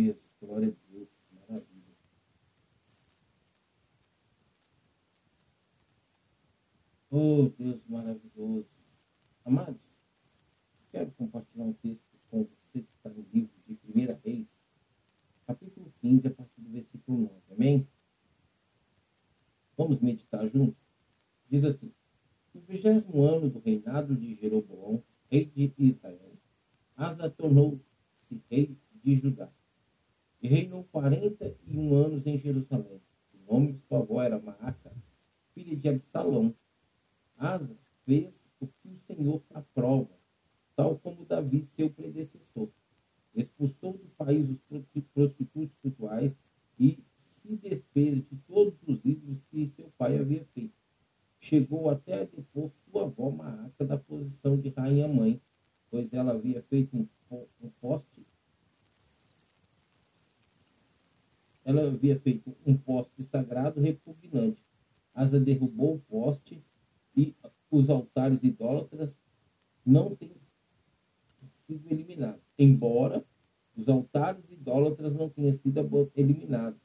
Aleluia. Glória a Deus. Maravilha. Oh, Deus maravilhoso. Amados, quero compartilhar um texto com você que está no livro de 1 Reis, capítulo 15, a partir do versículo 9. Amém? Vamos meditar juntos? Diz assim: No vigésimo ano do reinado de Jeroboão, rei de Israel, Asa tornou-se rei de Judá. E reinou quarenta e um anos em Jerusalém. O nome de sua avó era Maaca, filha de Absalão. Asa fez o que o Senhor aprova, tal como Davi, seu predecessor. Expulsou do país os prostitutos rituais e se desfez de todos os ídolos que seu pai havia feito. Chegou até a depor sua avó Maaca da posição de rainha-mãe, pois ela havia feito um, um poste ela havia feito um poste sagrado repugnante. Asa derrubou o poste e os altares idólatras não têm sido eliminados. Embora os altares idólatras não tenham sido eliminados.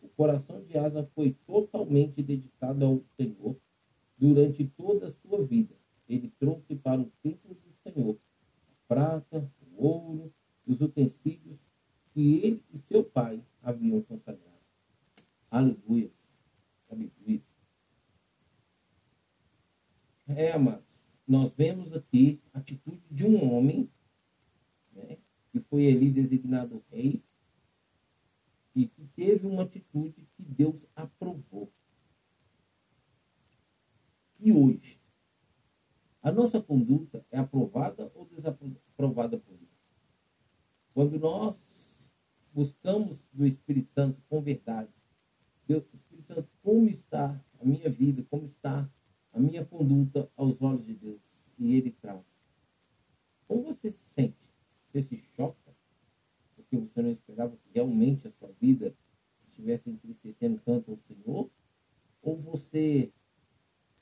O coração de Asa foi totalmente dedicado ao Senhor durante toda a sua vida. Ele trouxe para o templo do Senhor a prata, o ouro e os utensílios que ele e seu pai haviam consagrado. Aleluia. Aleluia. É, amados, nós vemos aqui a atitude de um homem né, que foi ali designado rei e que teve uma atitude que Deus aprovou. E hoje, a nossa conduta é aprovada ou desaprovada por Deus? Quando nós buscamos do Espírito Santo com verdade, Deus, Espírito Santo, como está a minha vida, como está a minha conduta aos olhos de Deus? E Ele traz. Como você se sente? Você se choca? Porque você não esperava que realmente a sua vida estivesse entristecendo tanto ao Senhor? Ou você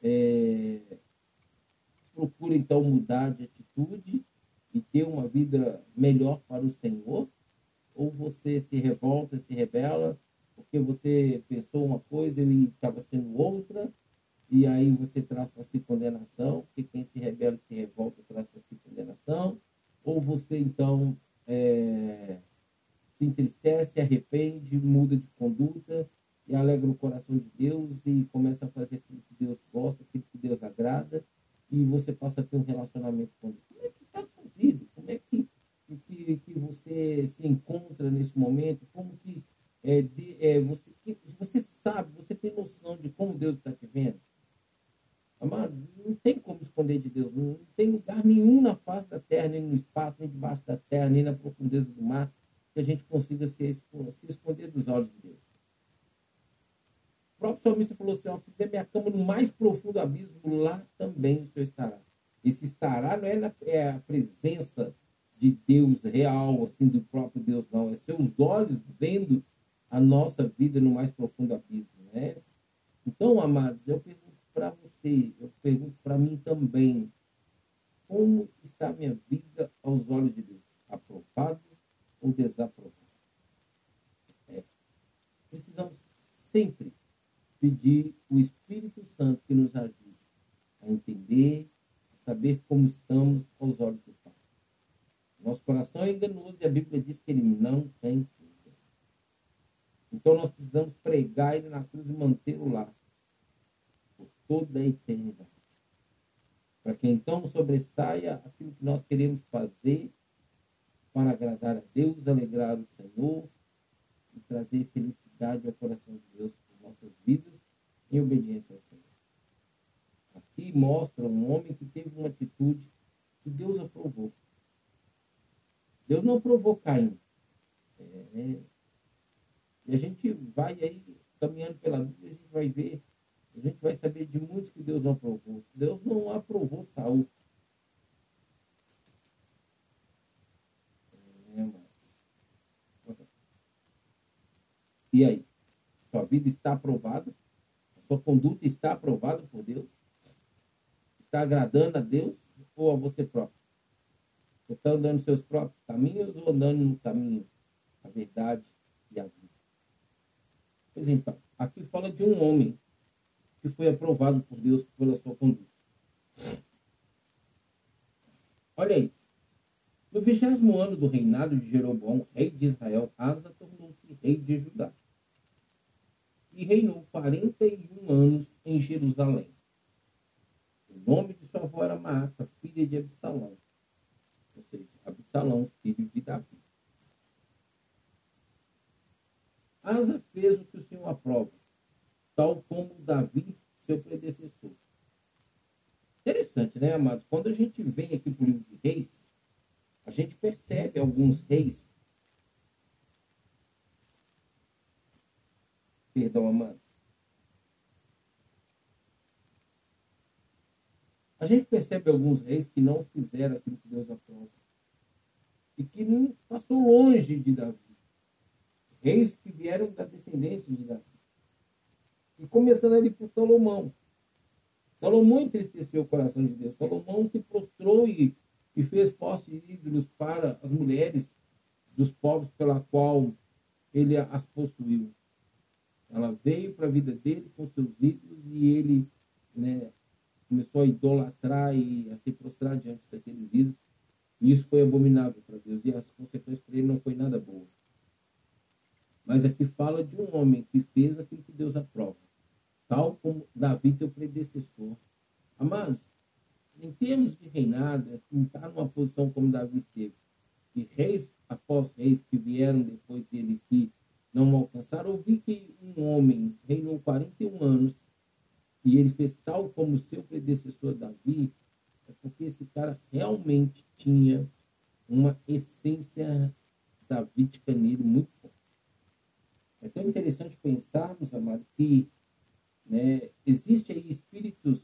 é, procura então mudar de atitude e ter uma vida melhor para o Senhor? Ou você se revolta, se rebela, porque você pensou uma coisa e estava sendo outra, e aí você traz para si condenação, porque quem se rebela e se revolta traz para si condenação, ou você então é, se entristece, arrepende, muda de conduta e alegra o coração de Deus e começa a fazer aquilo que Deus gosta, aquilo que Deus agrada, e você passa a ter um relacionamento com Deus. Como é que está sua vida? Como é que, que, que você se encontra nesse momento? Como que é, de, é, você, você sabe, você tem noção de como Deus está te vendo? Amados, não tem como esconder de Deus. Não tem lugar nenhum na face da terra, nem no espaço, nem debaixo da terra, nem na profundeza do mar, que a gente consiga se, se esconder dos olhos de Deus. O próprio salmista falou assim: ó, fizer minha cama no mais profundo abismo, lá também o Senhor estará. Esse estará não é, na, é a presença de Deus real, assim, do próprio Deus, não. É seus olhos vendo a nossa vida no mais profundo abismo, né? Então, amados, eu pergunto para você, eu pergunto para mim também, como está a minha vida aos olhos de Deus? Aprovado ou desaprovado? É. Precisamos sempre pedir o Espírito Santo que nos ajude a entender, a saber como estamos aos olhos do Pai. Nosso coração é enganoso e a Bíblia diz que ele não tem então nós precisamos pregar ele na cruz e mantê-lo lá toda a eternidade. Para que então sobressaia aquilo que nós queremos fazer para agradar a Deus, alegrar o Senhor e trazer felicidade ao coração de Deus por nossas vidas em obediência ao Senhor. Aqui mostra um homem que teve uma atitude que Deus aprovou. Deus não aprovou Caim. É, e a gente vai aí, caminhando pela Bíblia, a gente vai ver, a gente vai saber de muitos que Deus não aprovou. Deus não aprovou Saul. É, mas... E aí? Sua vida está aprovada? Sua conduta está aprovada por Deus? Está agradando a Deus ou a você próprio? Você está andando nos seus próprios caminhos ou andando no caminho a verdade e a vida. Pois então, aqui fala de um homem que foi aprovado por Deus pela sua conduta. Olha aí. No vigésimo ano do reinado de Jeroboão, rei de Israel, Asa tornou-se rei de Judá. E reinou 41 anos em Jerusalém. O nome de sua avó era Maaca, filha de Absalão. Ou seja, Absalão, filho de Davi. Asa fez o que o Senhor aprova, tal como Davi, seu predecessor. Interessante, né, amados? Quando a gente vem aqui para o livro de reis, a gente percebe alguns reis. Perdão, amado. A gente percebe alguns reis que não fizeram aquilo que Deus aprova. E que não passou longe de Davi. Reis que vieram da descendência de Davi. E começando ali por Salomão. Salomão entristeceu o coração de Deus. Salomão se prostrou e, e fez postes de ídolos para as mulheres dos povos pela qual ele as possuiu. Ela veio para a vida dele com seus ídolos e ele né, começou a idolatrar e a se prostrar diante daqueles ídolos. E isso foi abominável para Deus. E as consequências para ele não foi nada boa. Mas aqui fala de um homem que fez aquilo que Deus aprova tal como Davi, teu predecessor. Amados, em termos de reinado, é estar numa posição como Davi esteve, e reis após reis que vieram depois dele que não alcançaram, ouvi que um homem reinou 41 anos e ele fez tal como seu predecessor Davi, é porque esse cara realmente tinha uma essência davídica nele muito forte. É tão interessante pensarmos, amado, que né? Existem aí espíritos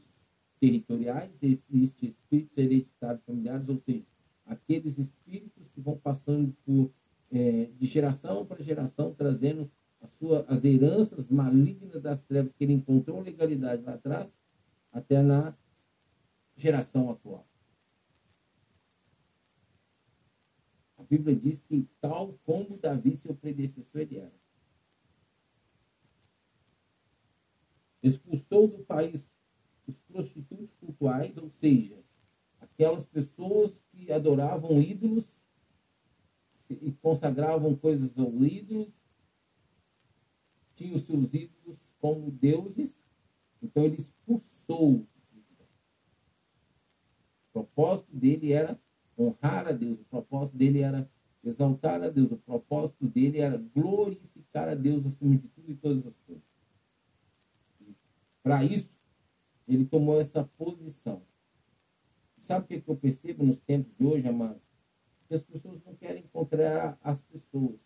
territoriais, existem espíritos hereditários familiares, ou seja, aqueles espíritos que vão passando por, é, de geração para geração, trazendo a sua, as heranças malignas das trevas que ele encontrou legalidade lá atrás, até na geração atual. A Bíblia diz que tal como Davi, seu predecessor, ele era. Expulsou do país os prostitutos cultuais, ou seja, aquelas pessoas que adoravam ídolos e consagravam coisas aos ídolos, tinham seus ídolos como deuses, então ele expulsou. O propósito dele era honrar a Deus, o propósito dele era exaltar a Deus, o propósito dele era glorificar a Deus acima de tudo e todas as coisas. Para isso, ele tomou essa posição. Sabe o que, eu percebo nos tempos de hoje, amado? Que as pessoas não querem encontrar as pessoas.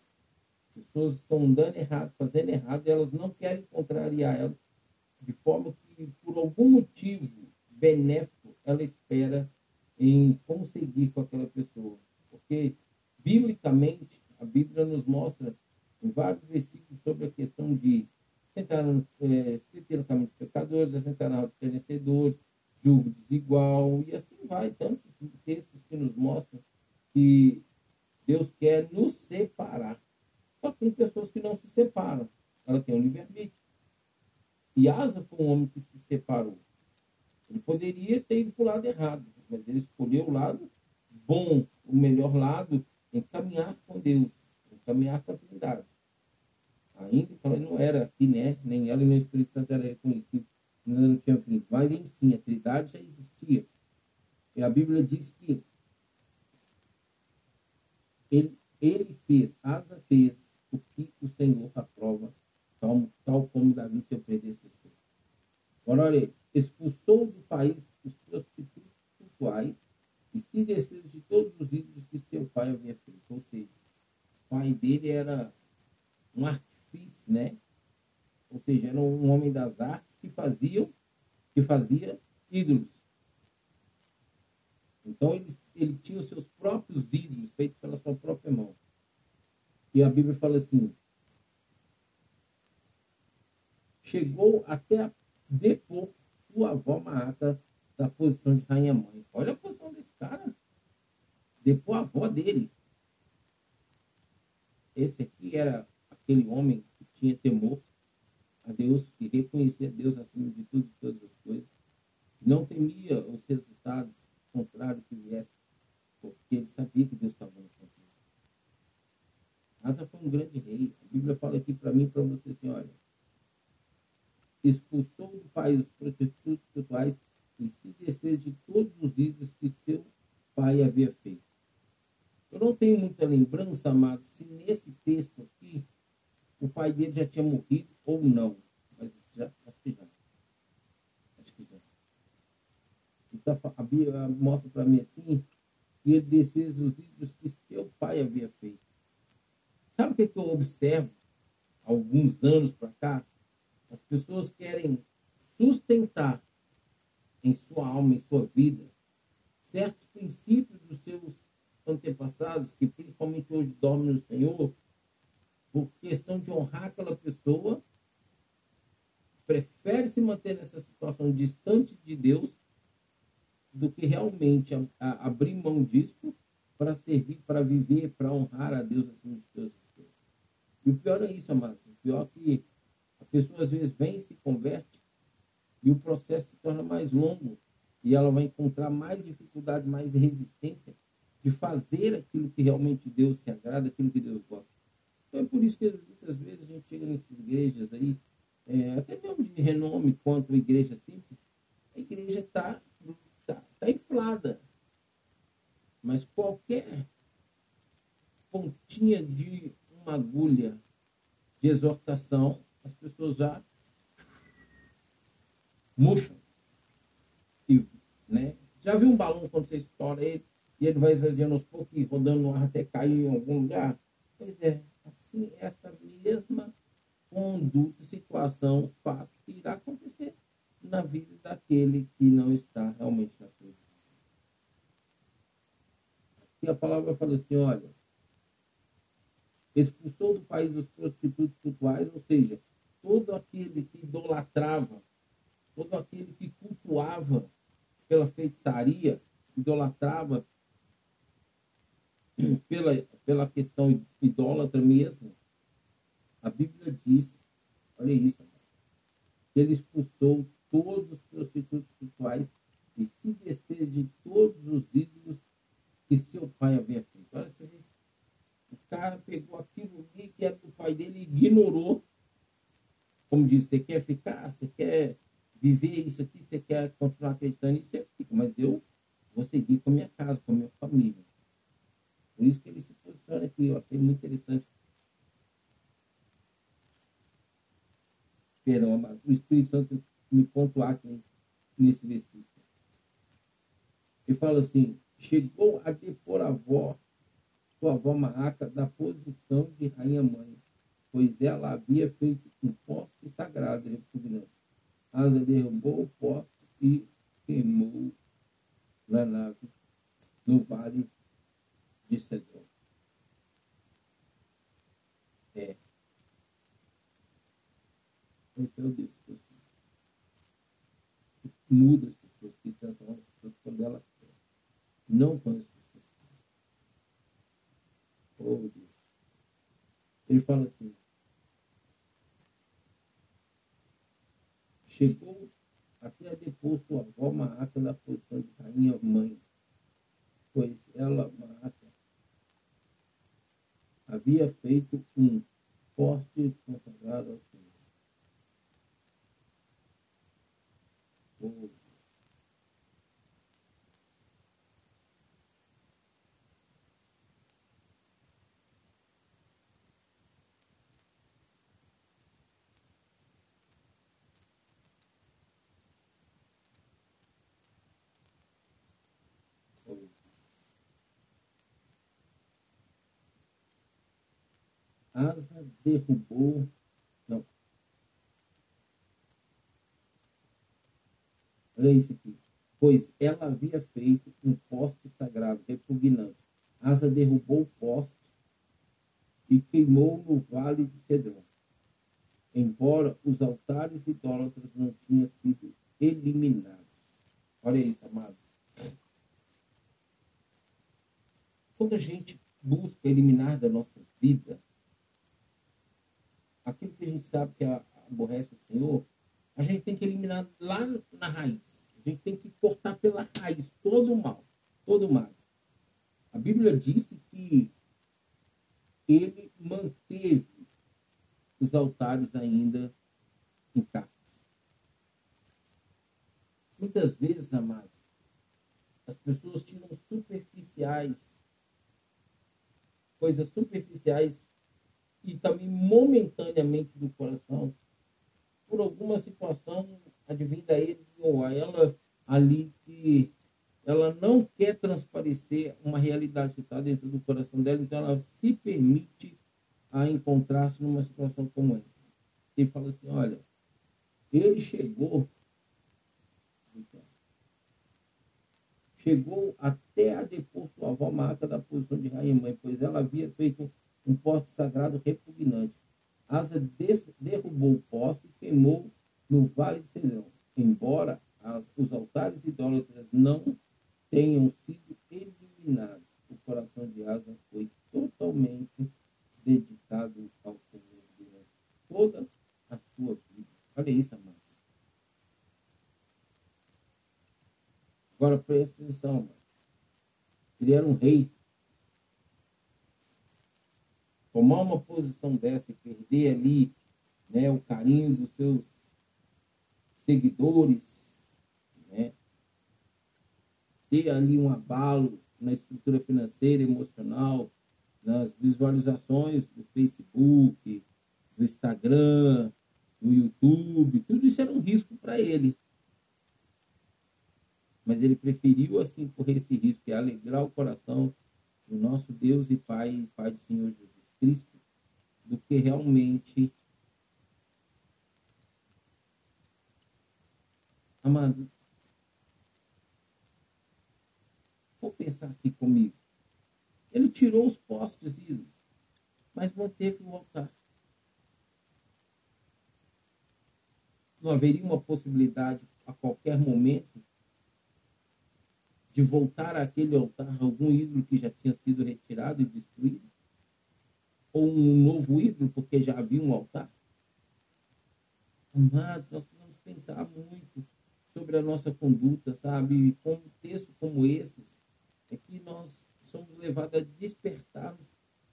As pessoas estão andando errado, fazendo errado, e elas não querem contrariar elas, de forma que, por algum motivo benéfico, ela espera em conseguir com aquela pessoa. Porque, biblicamente, a Bíblia nos mostra em vários versículos sobre a questão de Sentaram, é, se no caminho dos pecadores, assentaram aos vencedores, julgo desigual, e assim vai. Tantos textos que nos mostram que Deus quer nos separar. Só que tem pessoas que não se separam. Ela tem um livre-arbítrio. E Asa foi um homem que se separou. Ele poderia ter ido para o lado errado, mas ele escolheu o lado bom, o melhor lado, em caminhar com Deus, em caminhar com a Trindade ainda, não era né? Nem ela e nem o Espírito Santo era reconhecido, ainda não tinha vindo. Mas enfim, a Trindade já existia. E a Bíblia diz que ele, ele fez, Asa fez o que o Senhor aprova, tal, tal como Davi seu predecessor. Agora, olha, expulsou do país os prostitutos cultuais e se desfez de todos os ídolos que seu pai havia feito. Ou seja, o pai dele era um artista né? Ou seja, era um homem das artes que faziam, que fazia ídolos. Então ele, ele tinha os seus próprios ídolos feitos pela sua própria mão. E a Bíblia fala assim: chegou até depor sua avó Maata da posição de rainha mãe. Olha a posição desse cara. Depor a avó dele. esse aqui era aquele homem tinha temor a Deus, que reconhecia Deus acima de tudo e todas as coisas. Não temia os resultados contrários que viessem, porque ele sabia que Deus estava no controle. Asa foi um grande rei. A Bíblia fala aqui para mim e para você assim, olha, expulsou do país os prostitutos sexuais e se desfez de todos os ídolos que seu pai havia feito. Eu não tenho muita lembrança, amado, se nesse texto aqui o pai dele já tinha morrido ou não. Mas já, acho que já. Acho que já. Então, a Bíblia mostra para mim assim que ele desfez os ídolos que seu pai havia feito. Sabe o que, que eu observo alguns anos para cá? As pessoas querem sustentar em sua alma, em sua vida, certos princípios dos seus antepassados, que principalmente hoje dormem no Senhor, por questão de honrar aquela pessoa, prefere se manter nessa situação distante de Deus do que realmente a, a, abrir mão disso para servir, para viver, para honrar a Deus acima de todas. E o pior é isso, amado. O pior é que a pessoa às vezes vem e se converte e o processo se torna mais longo e ela vai encontrar mais dificuldade, mais resistência de fazer aquilo que realmente Deus se agrada, aquilo que Deus gosta. Então é por isso que muitas vezes a gente chega nessas igrejas aí, é, até mesmo de renome quanto a igreja simples, a igreja está tá, tá inflada. Mas qualquer pontinha de uma agulha de exortação, as pessoas já murcham. E, né? Já viu um balão quando você estoura ele e ele vai esvaziando aos poucos e rodando no ar até cair em algum lugar? Pois é, essa mesma conduta, situação, fato que irá acontecer na vida daquele que não está realmente na cruz. Aqui a palavra fala assim, olha, expulsou do país os prostitutos cultuais, ou seja, todo aquele que idolatrava todo aquele que cultuava pela feitiçaria, idolatrava pela, pela questão idólatra mesmo, a Bíblia diz, olha isso, que ele expulsou todos os prostitutos sexuais e se desfez de todos os ídolos que seu pai havia feito. Olha, o cara pegou aquilo ali que era do pai dele e ignorou. Como disse, você quer ficar? Você quer viver isso aqui, você quer continuar acreditando nisso. Mas eu vou seguir com a minha casa, com a minha família. Por isso que ele se posiciona aqui. Eu achei muito interessante. Perdão, mas o Espírito Santo me pontuar aqui nesse versículo. Ele fala assim: chegou a depor a avó, sua avó Maaca, da posição de rainha-mãe, pois ela havia feito um poste sagrado repugnante Asa derrubou o poste e queimou na nave no vale Cedron. É. Esse é o Deus que muda as pessoas, que transforma as pessoas quando ela quer. Não quando as pessoas querem. Oh, Deus. Ele fala assim, Chegou até a depor sua avó Maaca na posição de rainha mãe, pois ela, Maaca, havia feito um poste consagrado ao Senhor. Oh, Asa derrubou. Não. Olha isso aqui. Pois ela havia feito um poste sagrado repugnante. Asa derrubou o poste e queimou no vale de Cedron. Embora os altares idólatras não tinham sido eliminados. Olha isso, amados. Quando a gente busca eliminar da nossa vida aquilo que a gente sabe que aborrece o Senhor, a gente tem que eliminar lá na raiz. A gente tem que cortar pela raiz todo o mal, todo o mal. A Bíblia diz que ele manteve os altares ainda intactos. Muitas vezes, amados, as pessoas tiram superficiais, coisas superficiais e também momentaneamente do coração, por alguma situação advinda a ele ou a ela ali que ela não quer transparecer uma realidade que está dentro do coração dela, então ela se permite a encontrar-se numa situação como essa. E fala assim, olha, ele chegou, chegou até a depor sua avó mata da posição de rainha mãe, pois ela havia feito um poste sagrado repugnante. Asa derrubou o poste e queimou no vale de Cedrão, embora as, os altares idólatras não tenham sido eliminados. O coração de Asa foi totalmente dedicado ao Senhor durante toda a sua vida. Olha isso, amados. Agora presta atenção, amados. Ele era um rei. Tomar uma posição dessa e perder ali né, o carinho dos seus seguidores, né, ter ali um abalo na estrutura financeira, emocional, nas visualizações do Facebook, do Instagram, do YouTube, tudo isso era um risco para ele. Mas ele preferiu assim correr esse risco e alegrar o coração do nosso Deus e Pai, Pai do Senhor Jesus Cristo, do que realmente Amado, vou pensar aqui comigo. Ele tirou os postes ídolos, mas manteve o altar. Não haveria uma possibilidade a qualquer momento de voltar àquele altar algum ídolo que já tinha sido retirado e destruído? Ou um novo ídolo, porque já havia um altar? Amados, nós precisamos pensar muito sobre a nossa conduta, sabe? Com um texto como esses, é que nós somos levados a despertarmos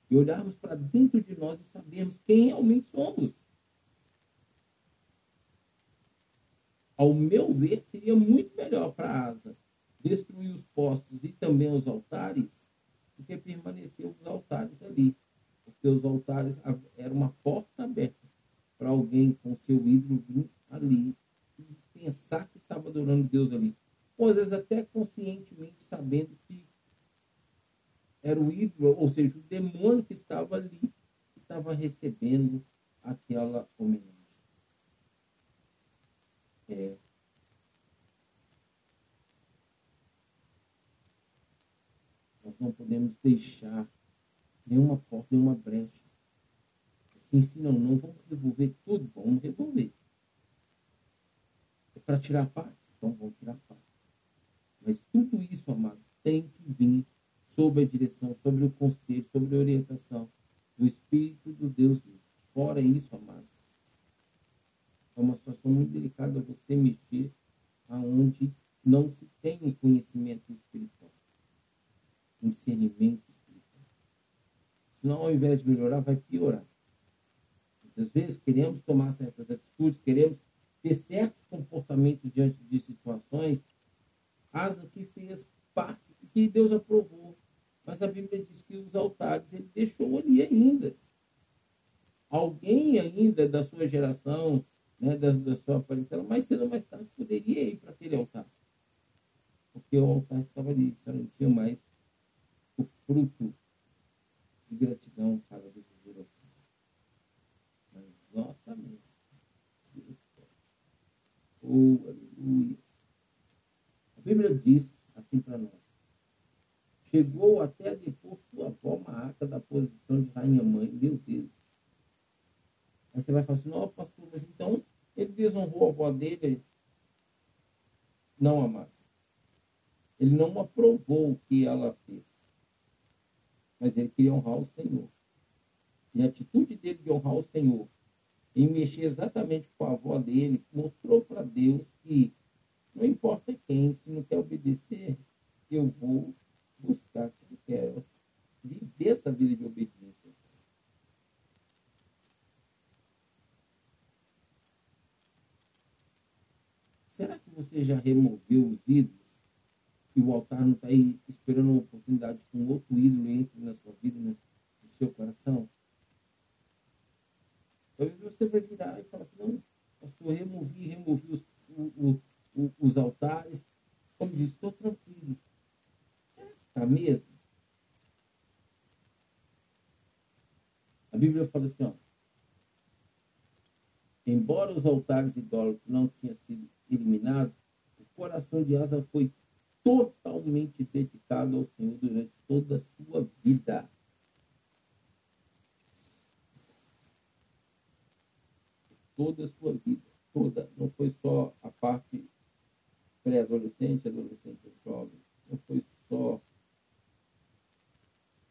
e olharmos para dentro de nós e sabermos quem realmente somos. Ao meu ver, seria muito melhor para a asa destruir os postos e também os altares do que permanecer os altares ali. Os altares eram uma porta aberta para alguém com seu ídolo vir ali e pensar que estava adorando Deus ali. Ou às vezes até conscientemente sabendo que era o ídolo, ou seja, o demônio que estava ali, que estava recebendo aquela homenagem. É. Nós não podemos deixar nenhuma porta, nenhuma brecha. Assim, se não, não vamos revolver tudo, vamos revolver. É para tirar parte? Então vamos tirar parte. Mas tudo isso, amado, tem que vir sob a direção, sobre o conselho, sobre a orientação do Espírito do Deus. Fora isso, amado, é uma situação muito delicada você mexer aonde não se tem conhecimento espiritual, um discernimento. Senão, ao invés de melhorar, vai piorar. Muitas vezes queremos tomar certas atitudes, queremos ter certos comportamentos diante de situações, asa que fez parte, que Deus aprovou. Mas a Bíblia diz que os altares ele deixou ali ainda. Alguém ainda da sua geração, né, da, da sua parentela, mais cedo ou mais tarde poderia ir para aquele altar. Porque o altar estava ali, já não tinha mais o fruto de gratidão para Deus. Mas nossa mente. Oh, aleluia. A Bíblia diz assim para nós chegou até depor sua avó Maaca da posição de rainha-mãe. Meu Deus. Aí você vai falar assim, não, pastor, mas então ele desonrou a avó dele. Não, amado. Ele não aprovou o que ela fez. Mas ele queria honrar o Senhor. E a atitude dele de honrar o Senhor em mexer exatamente com a avó dele, mostrou para Deus que não importa quem, se não quer obedecer, eu vou buscar quem quer viver essa vida de obediência. Será que você já removeu os ídolos e o altar não está aí esperando uma oportunidade que um outro ídolo entre na sua vida, no seu coração? Talvez você vai virar e falar assim, não, pastor, removi, removi os, o, o, os altares. Como disse, estou tranquilo. Está mesmo? A Bíblia fala assim, ó. Embora os altares idólatras não tenham sido eliminados, o coração de Asa foi totalmente dedicado ao Senhor durante toda a sua vida. Toda a sua vida. Toda. Não foi só a parte pré-adolescente, adolescente, jovem. Não foi só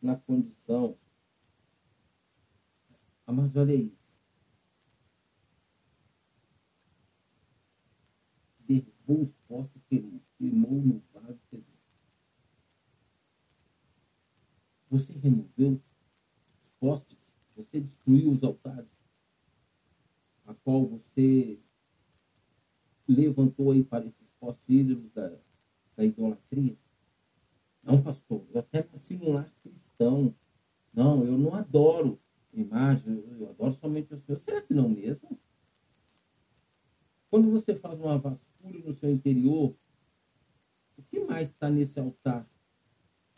na condição. Mas olha aí. Derrubou os postos, queimou no vaso. Você removeu os postes, você destruiu os altares, a qual você levantou aí para esses postos ídolos da, da idolatria. Não, pastor, eu até nasci cristão. Não, eu não adoro imagem, eu adoro somente o Senhor. Será que não mesmo? Quando você faz uma vasculha no seu interior, o que mais está nesse altar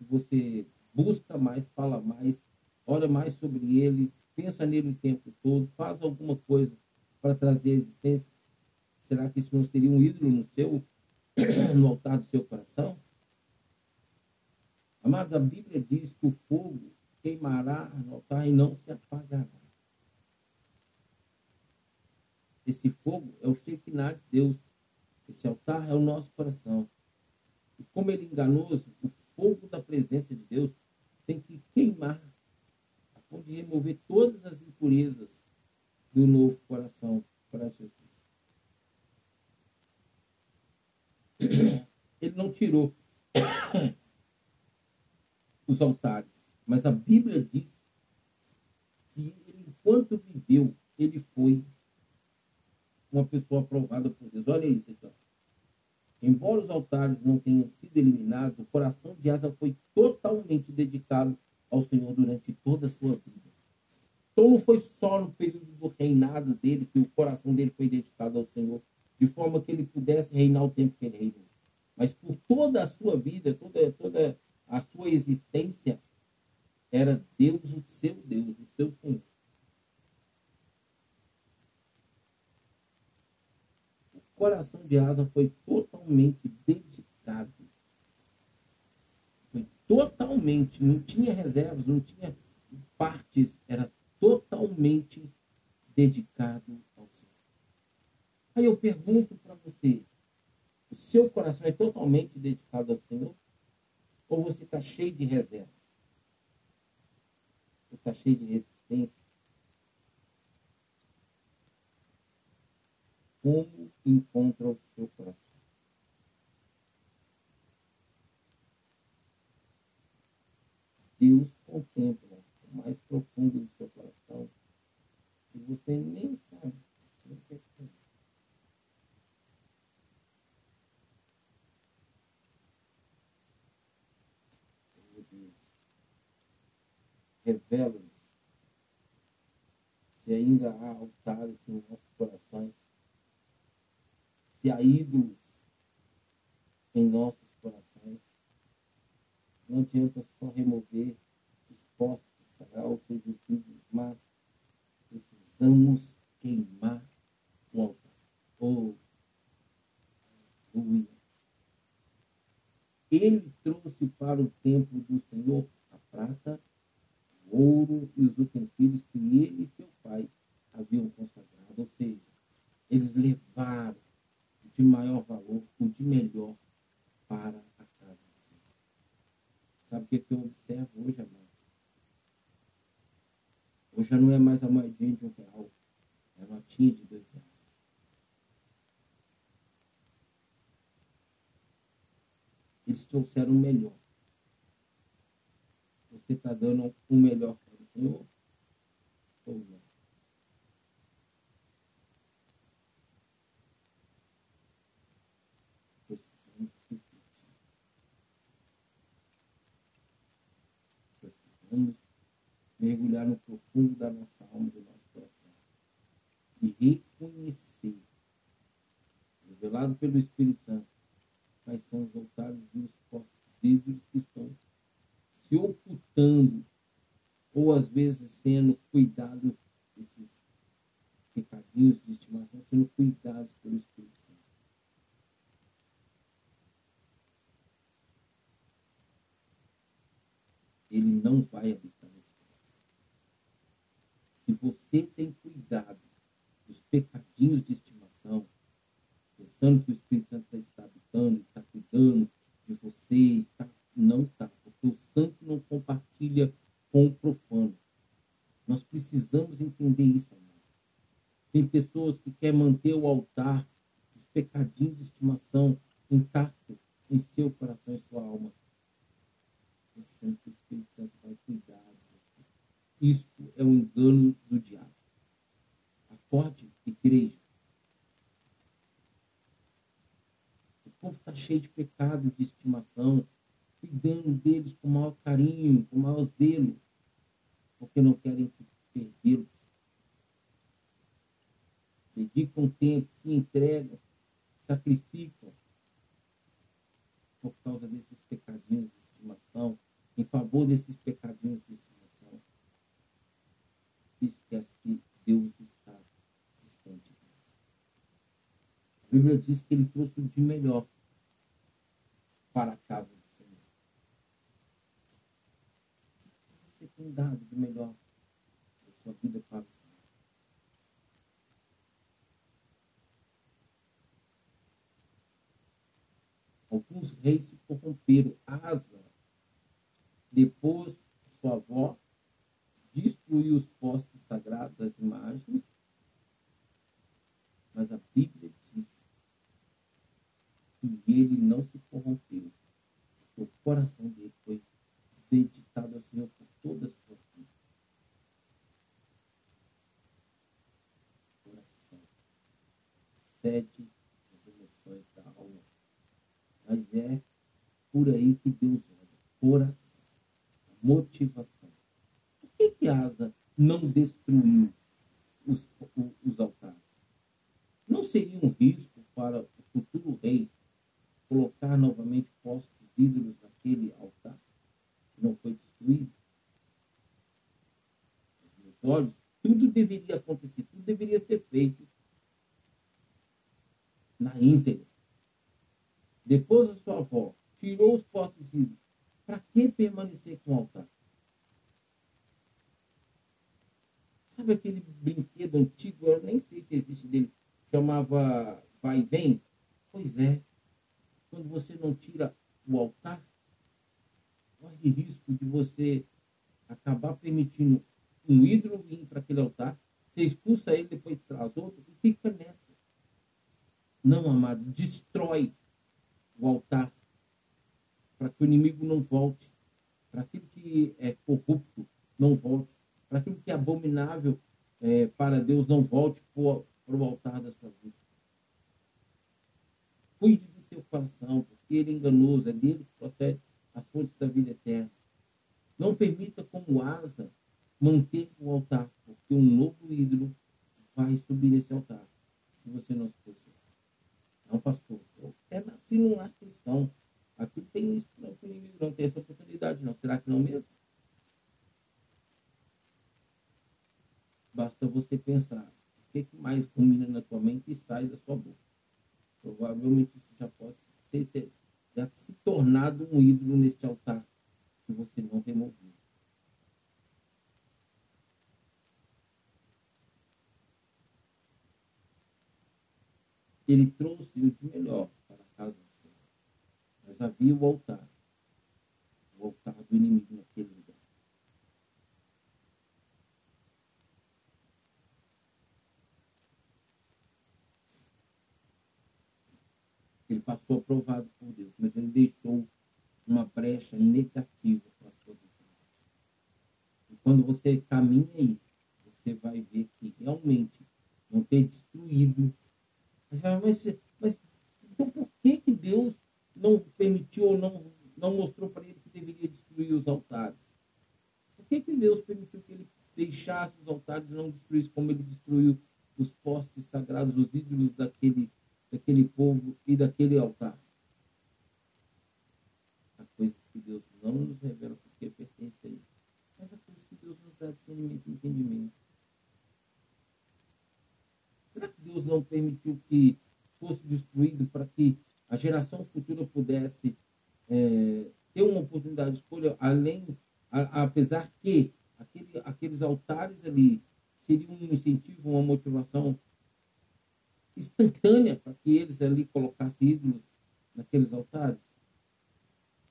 você busca mais, fala mais, olha mais sobre ele, pensa nele o tempo todo, faz alguma coisa para trazer a existência? Será que isso não seria um ídolo no seu, no altar do seu coração? Amados, a Bíblia diz que o fogo queimará no altar e não se apagará. Esse fogo é o Shekinah de Deus. Esse altar é o nosso coração. E como ele é enganoso, o fogo da presença de Deus tem que queimar, a ponto de remover todas as impurezas do novo coração para Jesus. Ele não tirou os altares, mas a Bíblia diz que ele, enquanto viveu, ele foi uma pessoa aprovada por Deus. Olha isso aqui. Ó. Embora os altares não tenham sido eliminados, o coração de Asa foi totalmente dedicado ao Senhor durante toda a sua vida. Então não foi só no período do reinado dele que o coração dele foi dedicado ao Senhor, de forma que ele pudesse reinar o tempo que ele reinou. Mas por toda a sua vida, toda, toda a sua existência, era Deus o seu Deus, o seu Senhor. Coração de Asa foi totalmente dedicado. Foi totalmente, não tinha reservas, não tinha partes, era totalmente dedicado ao Senhor. Aí eu pergunto para você, o seu coração é totalmente dedicado ao Senhor? Ou você está cheio de reservas? Você está cheio de resistência? Como encontra o seu coração. Deus contempla o mais profundo do seu coração e você nem sabe. Nem percebe. Revela-nos se ainda há altares nos nossos corações ídolos em nossos corações. Não adianta só remover os postos sagrados, seja os ídolos, mas precisamos queimar o altar. Oh. Ele trouxe para o templo do Senhor a prata, o ouro e os utensílios que ele e seu pai haviam consagrado. Ou seja, eles levaram de maior valor, o de melhor para a casa. Sabe o que, eu observo hoje, amado? Hoje já não é mais a moedinha de um real, é a notinha de dois reais. Eles trouxeram o melhor. Você está dando o melhor para o Senhor? Ou não? Precisamos mergulhar no profundo da nossa alma, do nosso coração. E reconhecer, revelado pelo Espírito Santo, quais são os altares e os postos que estão se ocultando ou às vezes sendo cuidado desses pecadinhos de estimação, sendo cuidados pelo Espírito Santo. Ele não vai habitar se você tem cuidado dos pecadinhos de estimação, pensando que o Espírito Santo está habitando, está cuidando de você, tá, não está, porque o santo não compartilha com o profano. Nós precisamos entender isso. Tem pessoas que querem manter o altar, os pecadinhos de estimação intacto em seu coração e sua alma. Que o Espírito Santo vai cuidar isso é um engano do diabo. Acorde, igreja. O povo está cheio de pecado, de estimação, cuidando deles com maior carinho, com maior zelo, porque não querem perdê-los. Dedicam tempo, se entregam, sacrificam por causa desses pecadinhos de estimação, em favor desses pecadinhos de estimação esquece que Deus está distante. A Bíblia diz que ele trouxe o de melhor para a casa do Senhor. Você tem dado de melhor da sua vida para o Senhor. Alguns reis se corromperam. Asa, depois sua avó, destruiu os postos sagrados, as imagens, mas a Bíblia diz que ele não se corrompeu. O coração dele foi dedicado ao Senhor por toda a sua vida. Coração. Sede as emoções da alma. Mas é por aí que Deus olha. Coração. Motivação que, que Asa não destruiu os, os altares? Não seria um risco para o futuro rei colocar novamente postos ídolos naquele altar que não foi destruído? Meus olhos, tudo deveria acontecer, tudo deveria ser feito na íntegra. Depois a sua avó tirou os postos ídolos. Para que permanecer com o altar? Sabe aquele brinquedo antigo? Eu nem sei se existe dele. Chamava Vai e Vem? Pois é. Quando você não tira o altar, corre risco de você acabar permitindo um ídolo vir para aquele altar. Você expulsa ele, depois traz outro e fica nessa. Não, amado, destrói o altar para que o inimigo não volte, para aquilo que é corrupto não volte para aquilo que é abominável é, para Deus não volte para o altar da sua vida. Cuide do teu coração, porque ele é enganoso, é dele que procede as fontes da vida eterna. Não permita como asa manter o altar, porque um novo ídolo vai subir nesse altar, se você não se. Não, pastor, até nasci num lar cristão. Aqui tem isso, não, inimigo não tem essa oportunidade, não. Será que não mesmo? Basta você pensar o que, que mais rumina na tua mente e sai da sua boca. Provavelmente isso já pode ter, já se tornado um ídolo neste altar que você não removeu. ele trouxe o de melhor para a casa do Senhor. Mas havia o altar, o altar do inimigo naquele lugar. Ele passou aprovado por Deus, mas ele deixou uma brecha negativa para a sua vida. E quando você caminha aí, você vai ver que realmente não ter destruído mas, mas, então por que, que Deus não permitiu ou não, não mostrou para ele que deveria destruir os altares? Por que, que Deus permitiu que ele deixasse os altares e não destruísse como ele destruiu os postes sagrados, os ídolos daquele, daquele povo e daquele altar? Há coisas que Deus não nos revela porque pertence a ele. Mas há coisas que Deus nos dá discernimento e entendimento. Será que Deus não permitiu que fosse destruído para que a geração futura pudesse é, ter uma oportunidade de escolha, além, a, apesar que aquele, aqueles altares ali seriam um incentivo, uma motivação instantânea para que eles ali colocassem ídolos naqueles altares?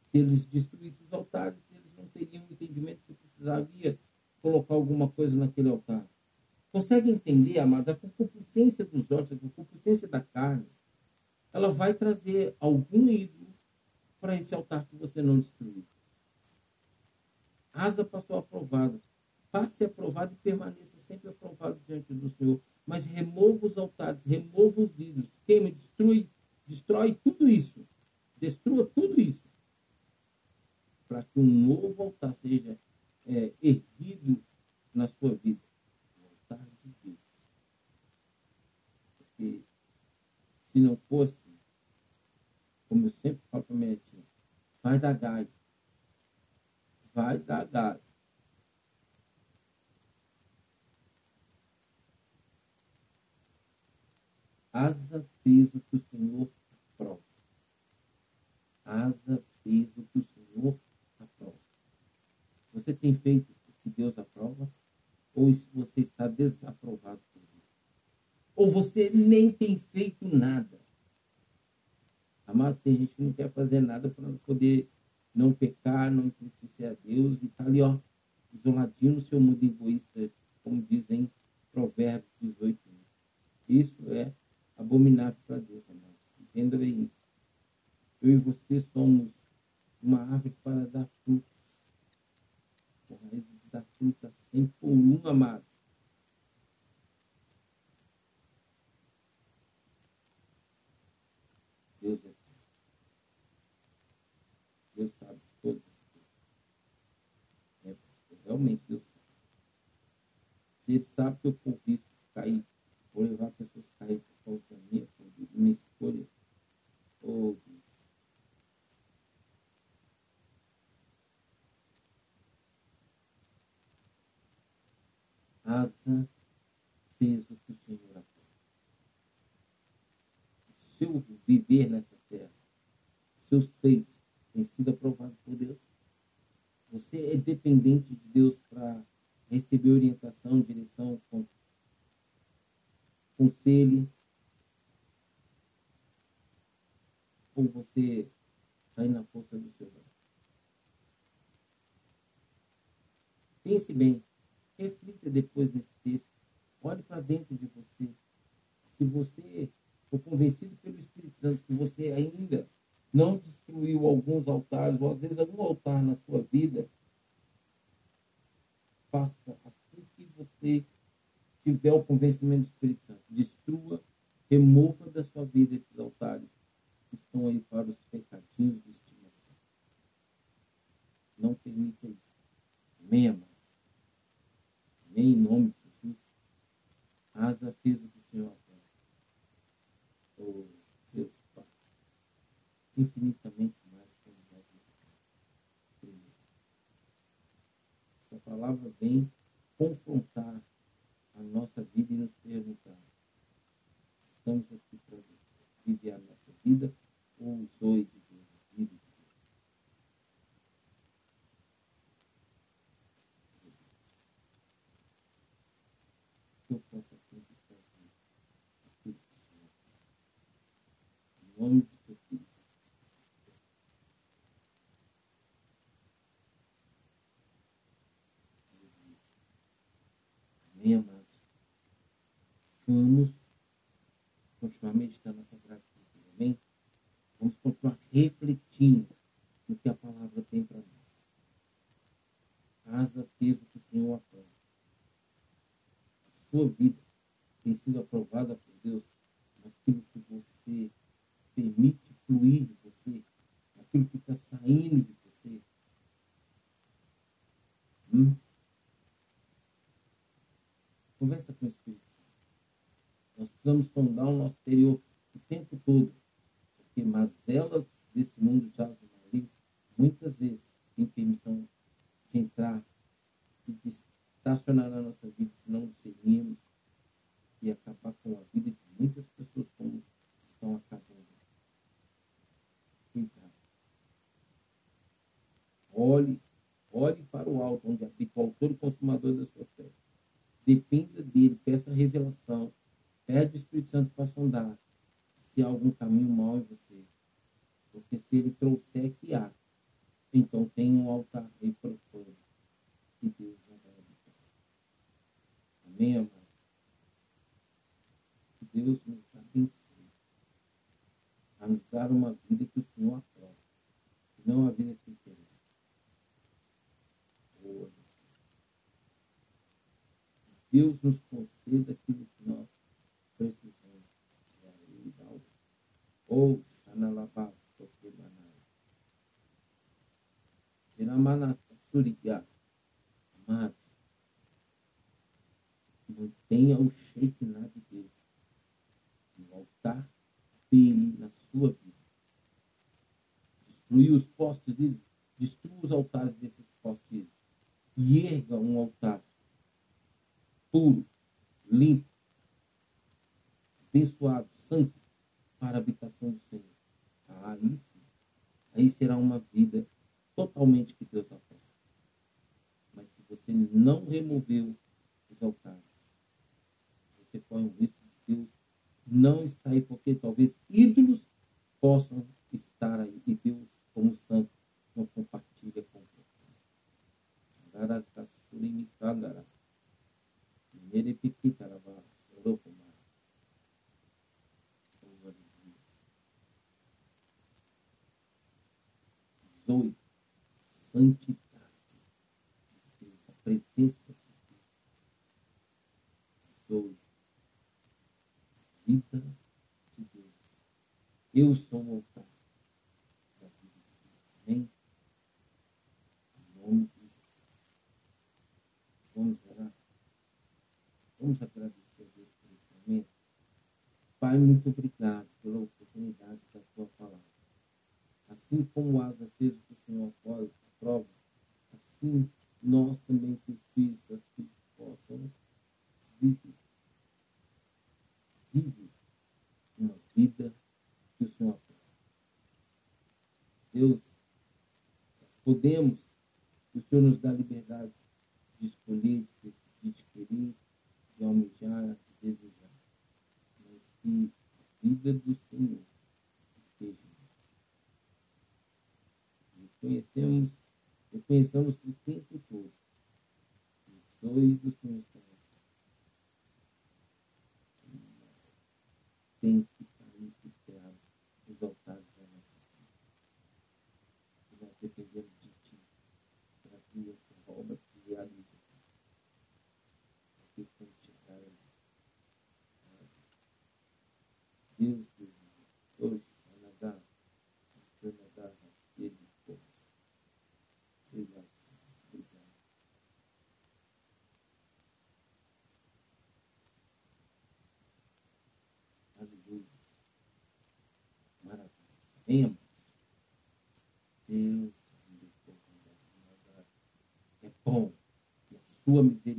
Se eles destruíssem os altares, eles não teriam entendimento que precisaria colocar alguma coisa naquele altar. Consegue entender, amados? A concupiscência dos olhos, a concupiscência da carne, ela vai trazer algum ídolo para esse altar que você não destruiu. Asa passou aprovado. Passe aprovado e permaneça sempre aprovado diante do Senhor. Mas remova os altares, remova os ídolos, queima, destrui, destrói tudo isso. Destrua tudo isso. Para que um novo altar seja é, erguido na sua vida. Porque se não fosse, como eu sempre falo para minha tia, vai dar gás. Vai dar gás. Asa fez o que o Senhor aprova. Asa fez o que o Senhor aprova. Você tem feito o que Deus aprova? Ou você está desaprovado ou você nem tem feito nada. Mas tem gente que não quer fazer nada para poder não pecar, não entristecer a Deus e está ali, ó, isoladinho no seu mundo egoísta, como dizem Provérbios 18. Isso é abominável para Deus, amados. Entenda bem isso. Eu e você somos uma árvore para dar frutos. Por raiz de dar fruta sem por um, amado. Deus é Deus sabe de todas as coisas. É, realmente Deus sabe. Que eu de cair, vou levar pessoas a cair por causa da minha, minha escolha. Deus. Asa fez o que o Senhor aprova. O seu viver nessa terra. Seus feitos têm sido aprovados por Deus. Você é dependente de Deus para receber orientação, direção, conselho. Ou você sai na força do seu braço. Pense bem. Reflita depois nesse texto. Olhe para dentro de você. Se você for convencido pelo Espírito Santo que você ainda não destruiu alguns altares, ou às vezes algum altar na sua vida, faça assim que você tiver o convencimento do Espírito Santo. Destrua, remova da sua vida esses altares que estão aí para os pecadinhos de estimação. Não permita isso. Amém, amado? Amém, em nome de Jesus. Asa fez o que o Senhor Pai, infinitamente mais primeiro. Essa palavra vem confrontar a nossa vida e nos perguntar: estamos aqui para viver a nossa vida ou os oito de Deus, a vida de Deus? Que eu possa nome de teu filho. Amém, amados? Vamos continuar meditando essa prática. Amém? Vamos continuar refletindo no que a palavra tem para nós. Casa fez o que o Senhor aprova. A sua vida tem sido aprovada por Deus naquilo que você permite fluir de você, naquilo que está saindo de você. Hum? Conversa com o Espírito. Nós precisamos sondar o nosso exterior o tempo todo, porque mazelas desse mundo já ali, muitas vezes tem permissão de entrar e de estacionar na nossa vida se não discernirmos e acabar com a vida de muitas pessoas como estão acabando. Cuidado. Olhe, olhe para o alto, onde habita o autor e consumador da sua fé. Dependa dele, peça revelação. Pede o Espírito Santo para sondar se há algum caminho mau em você. Porque se ele trouxer que há, então tem um altar bem profundo que Deus não vai habitar. Amém, amado? Deus nos abençoe a nos dar uma vida que o Senhor aprova, não a vida que queremos. Deus nos conceda aquilo que nós precisamos. Ou Xanalabá, Sokemanai. Viramanata, Surigá. Amado, mantenha o shape na de Deus altar dele na sua vida. Destruir os postes dele, destrua os altares desses postes. E erga um altar puro, limpo, abençoado, santo, para a habitação do Senhor. Ah, aí. Aí será uma vida totalmente que Deus aprova. Mas se você não removeu os altares, você corre um risco de Deus não está aí porque talvez ídolos possam estar aí e Deus, como santo, não compartilha com você. Zoe, santidade, a presença de Deus. Zoe, vida de Deus. Eu sou o altar da vida de Deus. Amém? Em nome de Jesus. Vamos orar. Vamos agradecer a Deus por esse momento. Pai, muito obrigado pela oportunidade da tua palavra. Assim como Asa fez o que o Senhor aprova, assim nós também, que os filhos, as filhas possam viver vive uma vida que o Senhor aprova. Deus, podemos, o Senhor nos dá liberdade de escolher, de decidir, de querer, almejar, de desejar. Mas que a vida do Senhor esteja em nós. Conhecemos, reconheçamos o tempo todo. O sonho do Senhor está tem que cair de terra os altares da nossa vida. E nós dependemos de Ti para que essa obra se realize. Para que possamos chegar ali. Deus, Deus, hoje, Anadá, Anadá, ele Obrigado. Obrigado. Aleluia. Maravilha. Amém, Deus é bom e a sua misericórdia